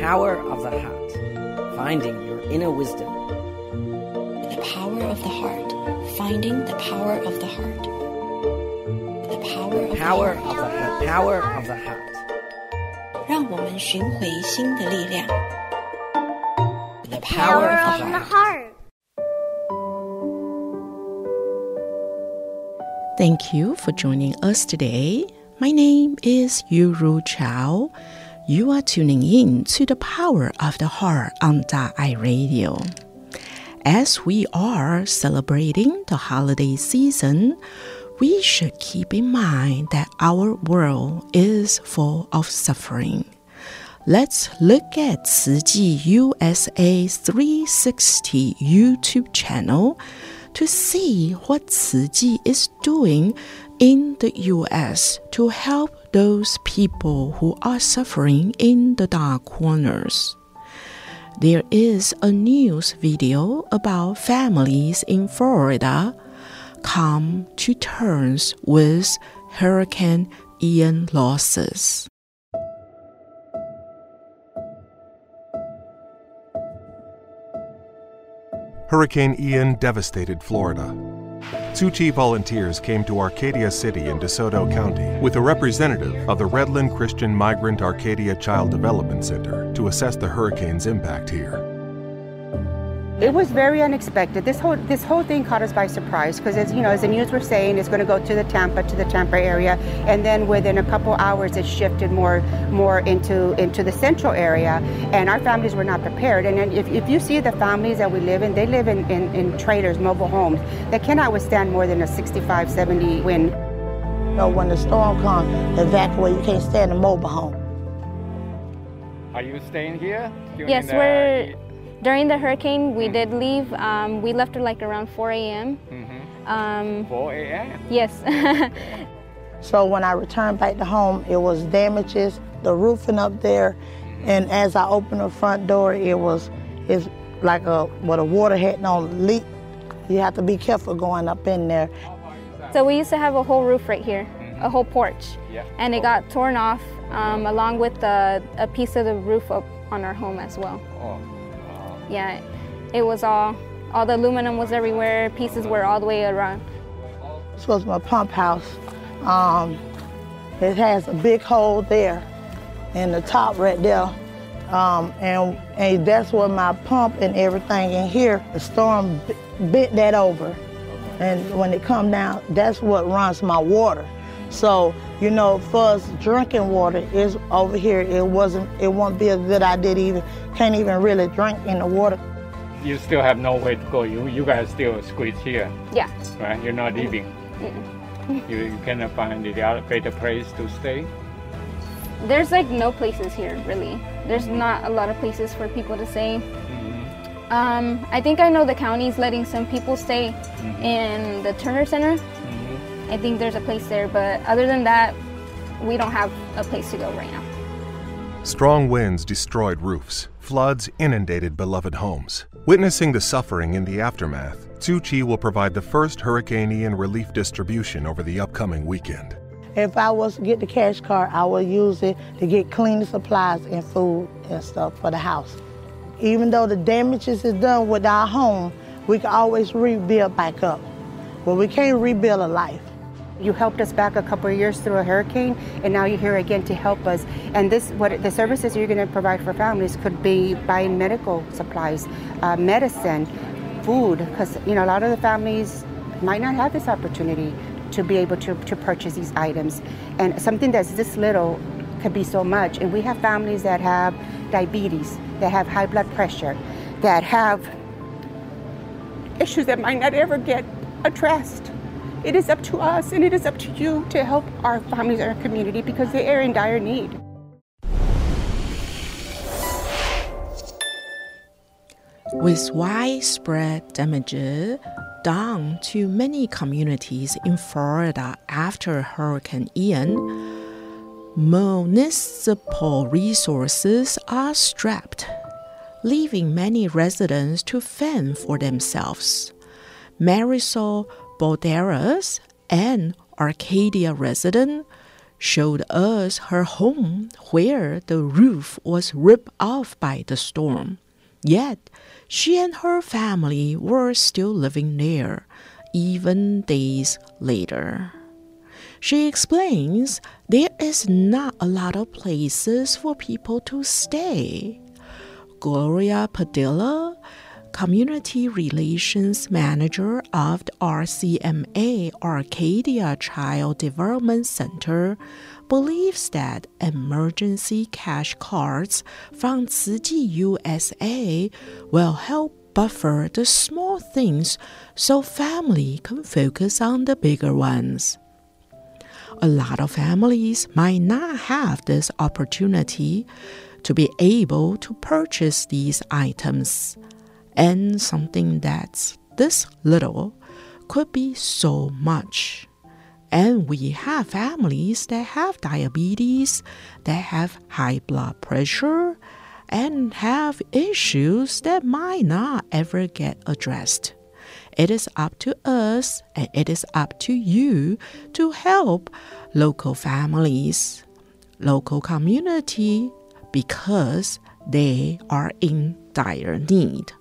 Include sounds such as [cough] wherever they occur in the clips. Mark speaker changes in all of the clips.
Speaker 1: power of the heart, finding your inner wisdom.
Speaker 2: The power of the heart, finding the power of the heart. The power of
Speaker 1: Power
Speaker 2: the
Speaker 1: of
Speaker 2: heart.
Speaker 1: the, the power of the heart.
Speaker 2: 让我们寻回心的力量。The
Speaker 1: power
Speaker 2: power
Speaker 1: of
Speaker 2: of
Speaker 1: the
Speaker 2: the heart.
Speaker 3: heart.
Speaker 4: Thank you for joining us today. My name is Yuru Chao. You are tuning in to the Power of the Heart on I Radio. As we are celebrating the holiday season, we should keep in mind that our world is full of suffering. Let's look at Tzu Chi USA 360 YouTube channel to see what Tzu Chi is doing in the US to help those people who are suffering in the dark corners. There is a news video about families in Florida come to terms with Hurricane Ian losses.
Speaker 5: Hurricane Ian devastated Florida. Tzu volunteers came to Arcadia City in DeSoto County with a representative of the Redland Christian Migrant Arcadia Child Development Center to assess the hurricane's impact here.
Speaker 6: It was very unexpected. This whole this whole thing caught us by surprise because, as you know, as the news were saying, it's going to go to the Tampa to the Tampa area, and then within a couple hours, it shifted more more into into the central area, and our families were not prepared. And then if, if you see the families that we live in, they live in, in, in trailers, mobile homes that cannot withstand more than a 65, 70 wind.
Speaker 7: You know, when the storm comes, evacuate. You can't stay in a mobile home.
Speaker 8: Are you staying here? during
Speaker 3: Yes, we're during the hurricane. We did leave. Um, we left at like around 4 a.m.
Speaker 8: Mhm.
Speaker 3: Um,
Speaker 8: 4 a.m.
Speaker 3: yes. [laughs]
Speaker 7: So when I returned back to home, it was damages, the roofing up there, and as I opened the front door, it was it's like a what a water had no leak. You have to be careful going up in there.
Speaker 3: so we used to have a whole roof right here, a whole porch,
Speaker 8: Yeah.
Speaker 3: and it got torn off um, along with the, a piece of the roof up on our home as well.
Speaker 8: Oh,
Speaker 3: Yeah, it was all all the aluminum was everywhere. Pieces were all the way around.
Speaker 7: This was my pump house. Um, it has a big hole there in the top right there. Um, and, and that's where my pump and everything in here, the storm bent that over. And when it come down, that's what runs my water. So, you know, for us drinking water is over here, it wasn't, it won't be a good idea to even, can't even really drink in the water.
Speaker 8: you still have nowhere to go. You you guys still squeeze here,
Speaker 3: Yeah.
Speaker 8: right? You're not leaving. You, you cannot find the other better place to stay.
Speaker 3: There's like no places here really. There's not a lot of places for people to stay. Mm-hmm. Um, I think I know the county's letting some people stay mm-hmm. in the Turner Center. Mm-hmm. I think there's a place there, but other than that, we don't have a place to go right now.
Speaker 5: Strong winds destroyed roofs. Floods inundated beloved homes. Witnessing the suffering in the aftermath, Tzu Chi will provide the first Hurricane Ian relief distribution over the upcoming weekend.
Speaker 7: If I was to get the cash card, I would use it to get cleaning supplies and food and stuff for the house. Even though the damages is done with our home, we can always rebuild back up. But we can't rebuild a life.
Speaker 6: You helped us back a couple of years through a hurricane, and now you're here again to help us. And this, what the services you're going to provide for families could be buying medical supplies, uh, medicine, food, because you know a lot of the families might not have this opportunity to be able to, to purchase these items. And something that's this little could be so much. And we have families that have diabetes, that have high blood pressure, that have issues that might not ever get addressed. It is up to us and it is up to you to help our families and our community because they are in dire need.
Speaker 4: With widespread damages done to many communities in Florida after Hurricane Ian, municipal resources are strapped, leaving many residents to fend for themselves. Marisol Balderas, an Arcadia resident, showed us her home where the roof was ripped off by the storm. Yet, she and her family were still living there, even days later. She explains there is not a lot of places for people to stay. Gloria Padilla, Community Relations Manager of the RCMA Arcadia Child Development Center, believes that emergency cash cards from Chi USA will help buffer the small things so family can focus on the bigger ones. A lot of families might not have this opportunity to be able to purchase these items, and something that's this little could be so much. And we have families that have diabetes, that have high blood pressure, and have issues that might not ever get addressed. It is up to us and it is up to you to help local families, local community, because they are in dire need.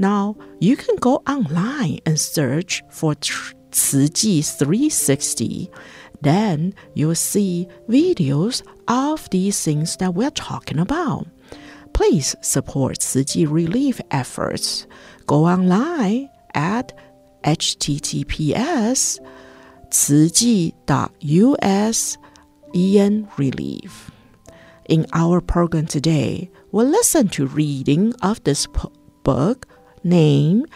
Speaker 4: Now, you can go online and search for Chi 360. Then you'll see videos of these things that we're talking about. Please support Chi relief efforts. Go online at https tzuchi.us en relief. In our program today, we'll listen to reading of this book named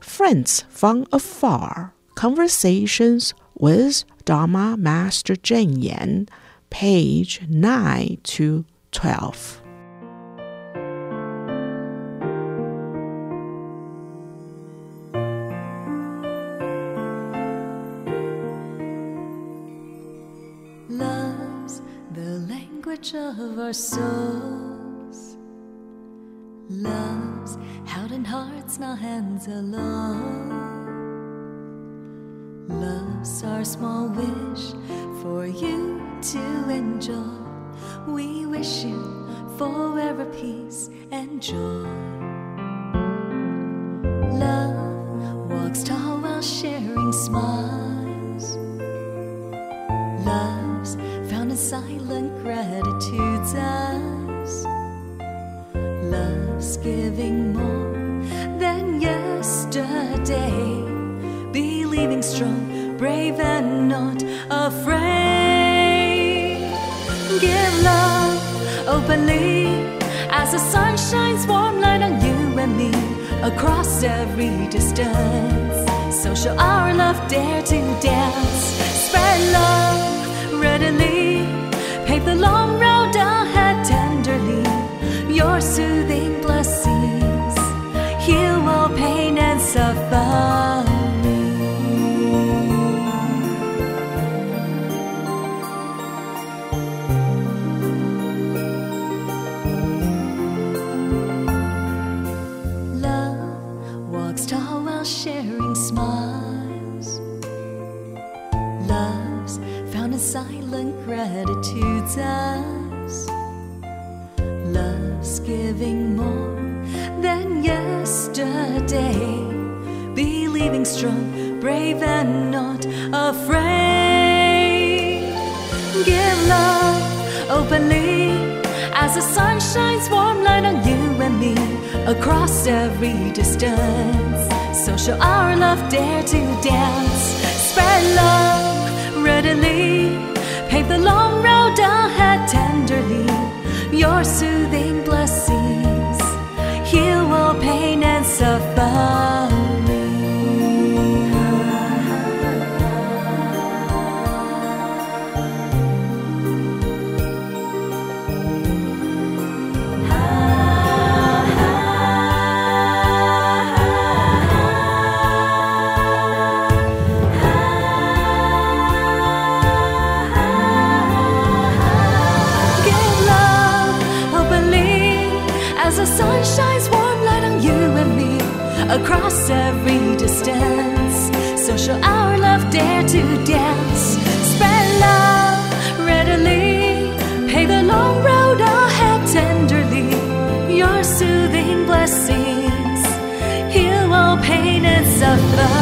Speaker 4: Friends from Afar Conversations with Dharma Master Cheng Yen, page 9 to 12.
Speaker 9: Love's the language of our souls. Held in hearts, not hands alone. Love's our small wish for you to enjoy. We wish you forever peace and joy. Strong, brave, and not afraid. Give love openly as the sun shines warm light on you and me across every distance. So shall our love dare to dance. Spread love readily, pave the long road to dance. Spread love readily, pave the long road ahead tenderly. Your soothing Cross every distance. So shall our love, dare to dance. Spread love readily. Pay the long road ahead tenderly. Your soothing blessings heal all pain and suffering.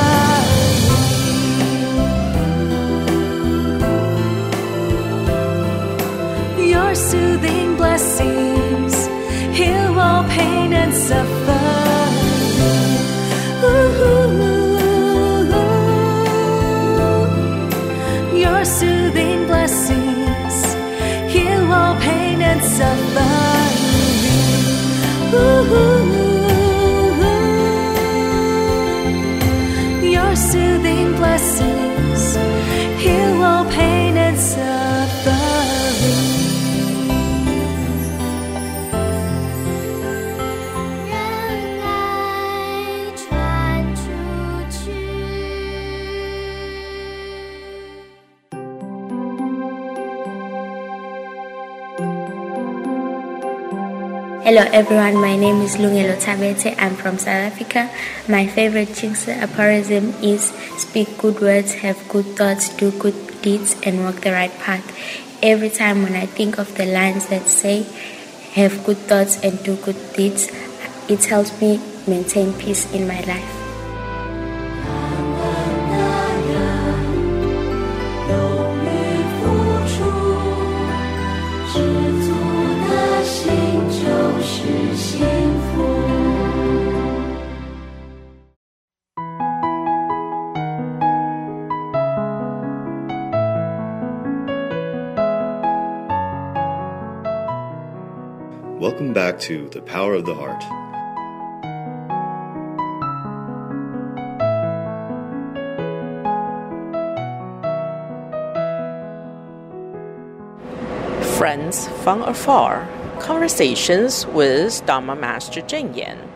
Speaker 10: Hello everyone, my name is Lungelo Tabete. I'm from South Africa. My favorite Jingsi aphorism is speak good words, have good thoughts, do good deeds, and walk the right path. Every time when I think of the lines that say have good thoughts and do good deeds, it helps me maintain peace in my life.
Speaker 11: To The Power of the Heart.
Speaker 4: Friends from afar Conversations with Dharma Master Cheng Yen,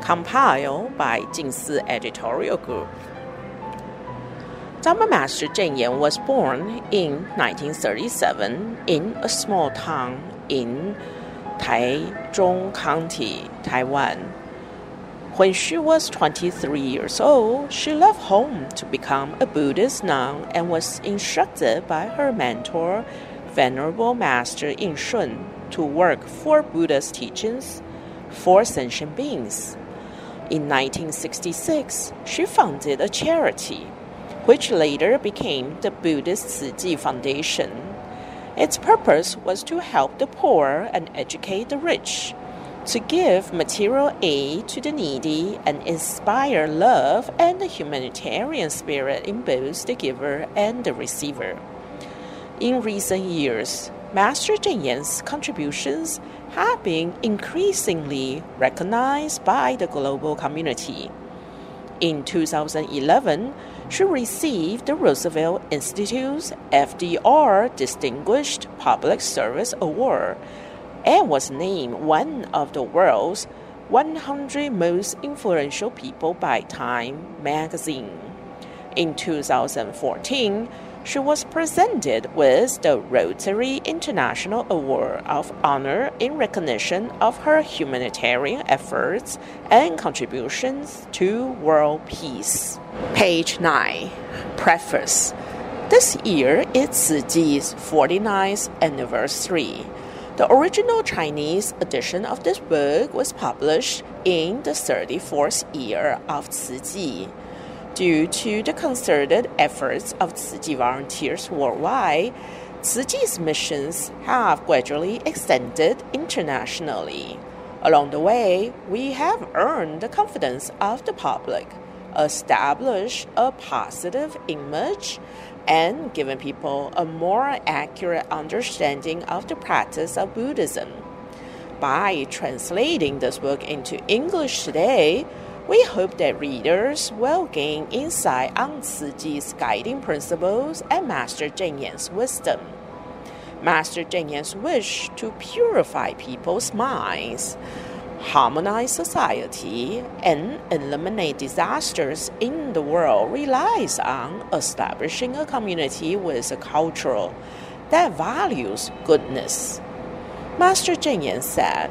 Speaker 4: compiled by Jingsi Editorial Group. Dharma Master Cheng Yen was born in 1937 in a small town in Taichung County, Taiwan. When she was 23 years old, she left home to become a Buddhist nun and was instructed by her mentor, Venerable Master Yin Shun, to work for Buddha's teachings for sentient beings. In 1966, she founded a charity, which later became the Buddhist Chi Foundation. Its purpose was to help the poor and educate the rich, to give material aid to the needy, and inspire love and the humanitarian spirit in both the giver and the receiver. In recent years, Master Cheng Yen's contributions have been increasingly recognized by the global community. In 2011, she received the Roosevelt Institute's FDR Distinguished Public Service Award and was named one of the world's 100 most influential people by Time magazine. In 2014, she was presented with the Rotary International Award of Honor in recognition of her humanitarian efforts and contributions to world peace. Page 9 Preface This year is Chi's 49th anniversary. The original Chinese edition of this book was published in the 34th year of Chi. Due to the concerted efforts of Chi volunteers worldwide, Chi's missions have gradually extended internationally. Along the way, we have earned the confidence of the public, established a positive image, and given people a more accurate understanding of the practice of Buddhism. By translating this book into English today, we hope that readers will gain insight on Chi's guiding principles and Master Cheng Yen's wisdom. Master Cheng Yen's wish to purify people's minds, harmonize society, and eliminate disasters in the world relies on establishing a community with a culture that values goodness. Master Cheng Yen said,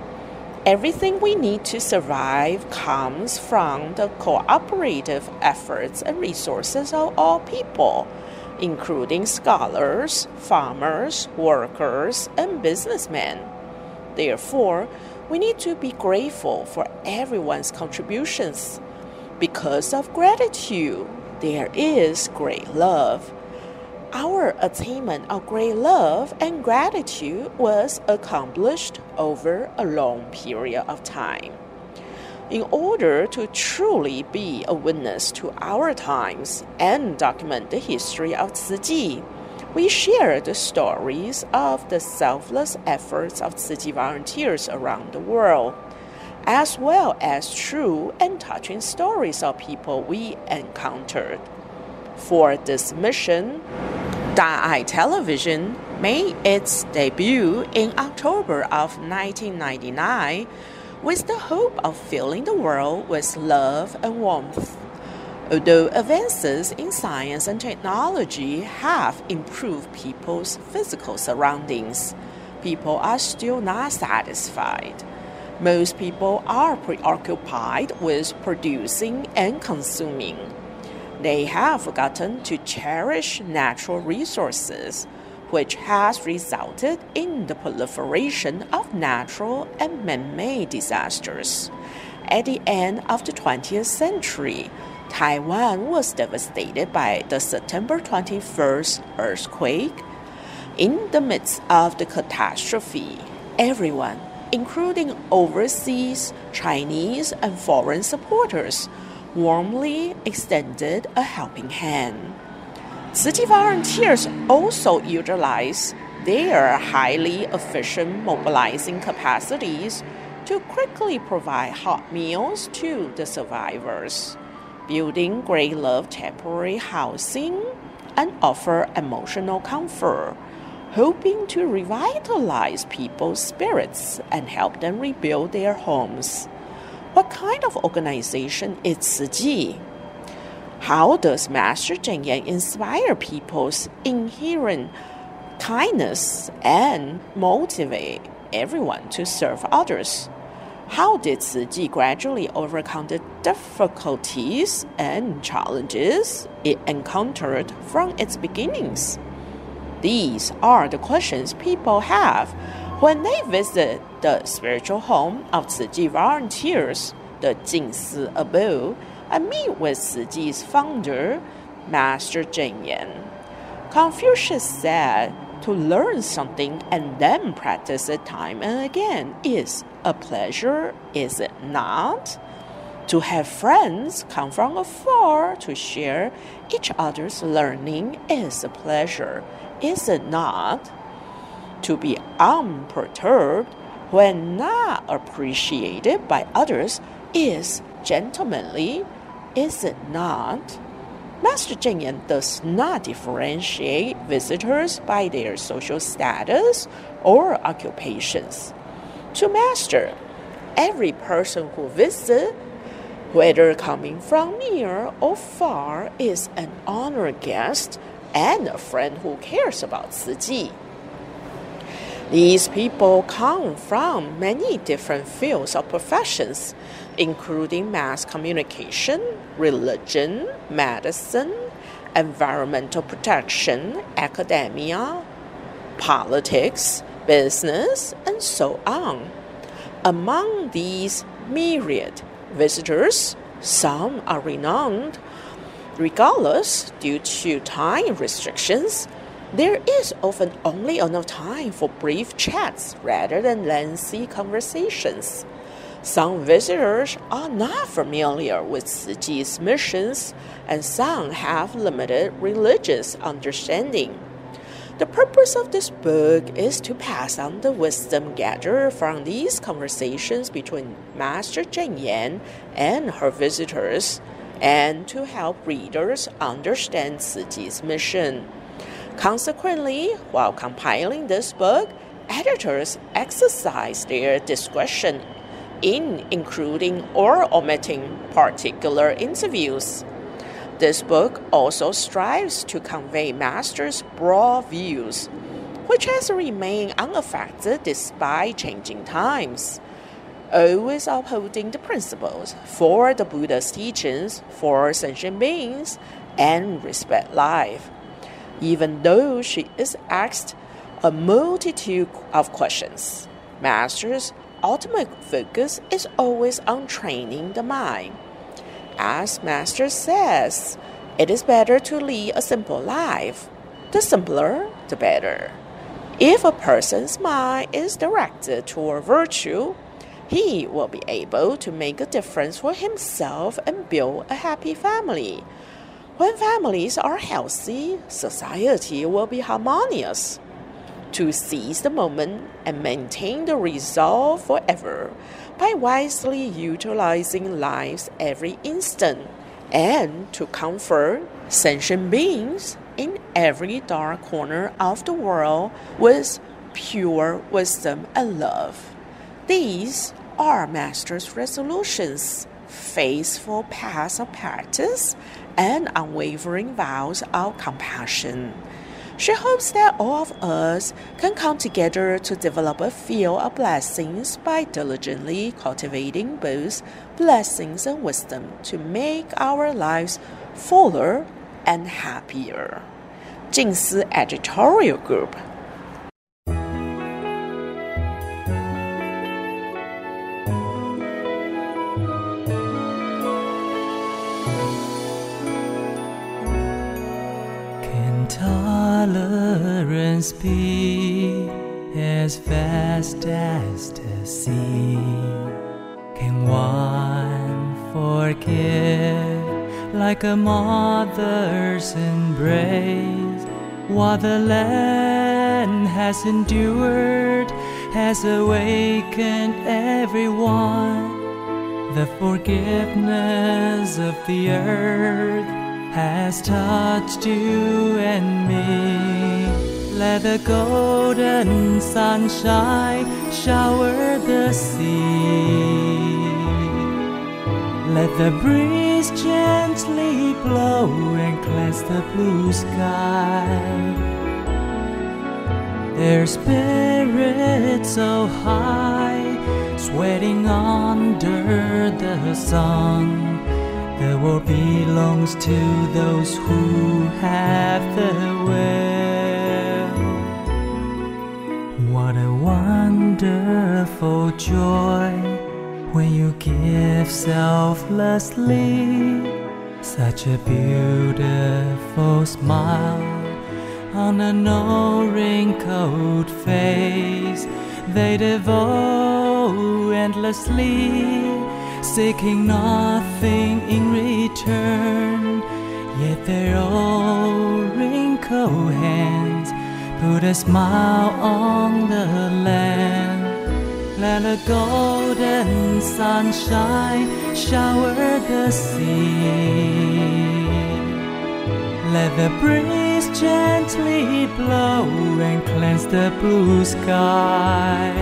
Speaker 4: Everything we need to survive comes from the cooperative efforts and resources of all people, including scholars, farmers, workers, and businessmen. Therefore, we need to be grateful for everyone's contributions. Because of gratitude, there is great love our attainment of great love and gratitude was accomplished over a long period of time. In order to truly be a witness to our times and document the history of Chi, we share the stories of the selfless efforts of Chi volunteers around the world, as well as true and touching stories of people we encountered. For this mission, Da'ai Television made its debut in October of 1999 with the hope of filling the world with love and warmth. Although advances in science and technology have improved people's physical surroundings, people are still not satisfied. Most people are preoccupied with producing and consuming. They have forgotten to cherish natural resources, which has resulted in the proliferation of natural and man made disasters. At the end of the 20th century, Taiwan was devastated by the September 21st earthquake. In the midst of the catastrophe, everyone, including overseas, Chinese, and foreign supporters, warmly extended a helping hand. Tzu Chi volunteers also utilize their highly efficient mobilizing capacities to quickly provide hot meals to the survivors, building Great Love temporary housing, and offer emotional comfort, hoping to revitalize people's spirits and help them rebuild their homes. What kind of organization is Chi? How does Master Cheng Yen inspire people's inherent kindness and motivate everyone to serve others? How did Chi gradually overcome the difficulties and challenges it encountered from its beginnings? These are the questions people have when they visit the spiritual home of Chi volunteers, the Jingsi Abode, and meet with Chi's founder, Master Cheng Yen. Confucius said, to learn something and then practice it time and again is a pleasure, is it not? To have friends come from afar to share each other's learning is a pleasure, is it not? To be unperturbed when not appreciated by others is gentlemanly, is it not? Master Cheng Yen does not differentiate visitors by their social status or occupations. To Master, every person who visits, whether coming from near or far, is an honored guest and a friend who cares about Chi. These people come from many different fields of professions, including mass communication, religion, medicine, environmental protection, academia, politics, business, and so on. Among these myriad visitors, some are renowned. Regardless, due to time restrictions, there is often only enough time for brief chats rather than lengthy conversations. Some visitors are not familiar with Chi's missions, and some have limited religious understanding. The purpose of this book is to pass on the wisdom gathered from these conversations between Master Cheng Yen and her visitors, and to help readers understand Chi's mission. Consequently, while compiling this book, editors exercise their discretion in including or omitting particular interviews. This book also strives to convey Master's broad views, which has remained unaffected despite changing times, always upholding the principles for the Buddha's teachings for sentient beings and respect life even though she is asked a multitude of questions. Master's ultimate focus is always on training the mind. As Master says, it is better to lead a simple life. The simpler, the better. If a person's mind is directed toward virtue, he will be able to make a difference for himself and build a happy family when families are healthy, society will be harmonious. To seize the moment and maintain the resolve forever by wisely utilizing life's every instant, and to comfort sentient beings in every dark corner of the world with pure wisdom and love. These are Master's resolutions, faithful paths of practice and unwavering vows of compassion. She hopes that all of us can come together to develop a field of blessings by diligently cultivating both blessings and wisdom to make our lives fuller and happier. 静思 Editorial Group
Speaker 12: like a mother's embrace? What the land has endured has awakened everyone. The forgiveness of the earth has touched you and me. Let the golden sunshine shower the sea. Let the breeze gently blow and cleanse the blue sky. Their spirits so high, sweating under the sun. The world belongs to those who have the will. What a wonderful joy when you give selflessly such a beautiful smile on a no wrinkled face. They devote endlessly, seeking nothing in return. Yet their old wrinkled hands put a smile on the land. Let a golden sunshine shower the sea. Let the breeze gently blow and cleanse the blue sky.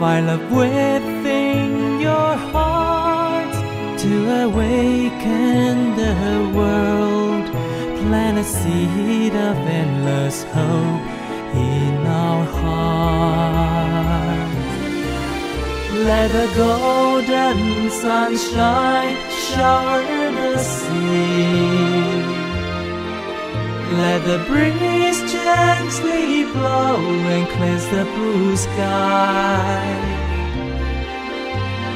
Speaker 12: Love within your heart to awaken the world. Plant a seed of endless hope in our Let the golden sunshine shower the sea. Let the breeze gently blow and cleanse the blue sky.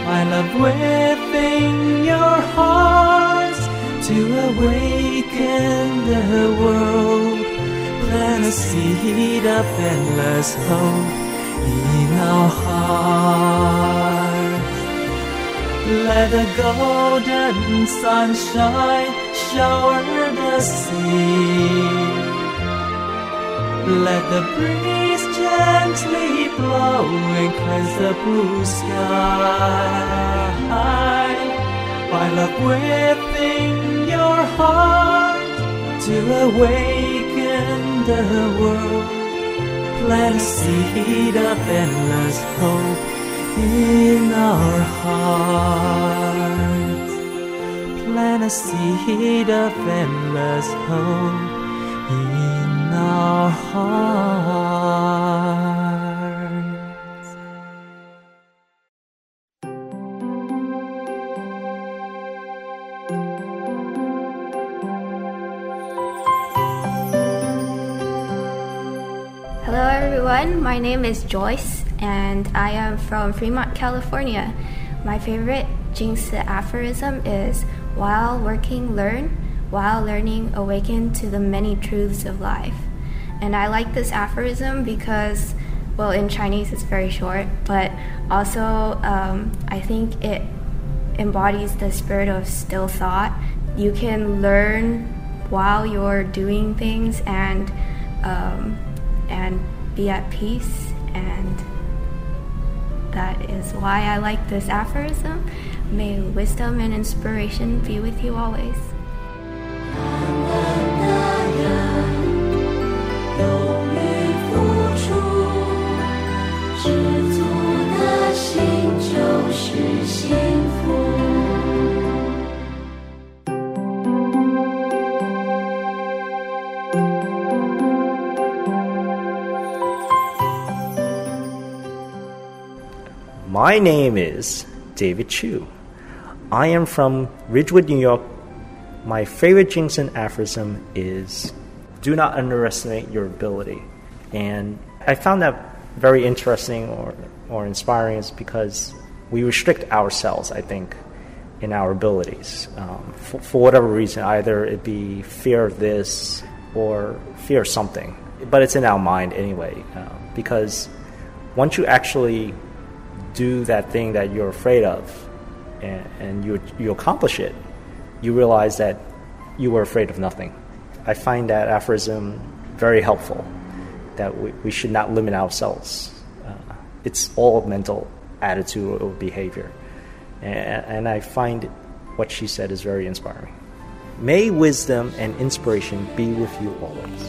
Speaker 12: Find love within your heart to awaken the world. Plant a seed of endless hope in our heart. Let the golden sunshine shower the sea. Let the breeze gently blow and cleanse the blue sky. Find love within your heart to awaken the world. Plant a seed of endless hope in our hearts. Plant a seed of endless hope in our hearts.
Speaker 13: My name is Joyce, and I am from Fremont, California. My favorite Jingsi aphorism is While working, learn, while learning, awaken to the many truths of life. And I like this aphorism because, well, in Chinese it's very short, but also um, I think it embodies the spirit of still thought. You can learn while you're doing things and um, and be at peace and that is why I like this aphorism. May wisdom and inspiration be with you always.
Speaker 14: My name is David Chu. I am from Ridgewood, New York. My favorite Jingsi aphorism is do not underestimate your ability. And I found that very interesting or, or inspiring is because we restrict ourselves, I think, in our abilities um, for, for, whatever reason, either it be fear of this or fear of something. But it's in our mind anyway, uh, because once you actually do that thing that you're afraid of and, and you, you accomplish it, you realize that you were afraid of nothing. I find that aphorism very helpful, that we, we should not limit ourselves. Uh, it's all mental attitude or behavior. And, and I find what she said is very inspiring. May wisdom and inspiration be with you always.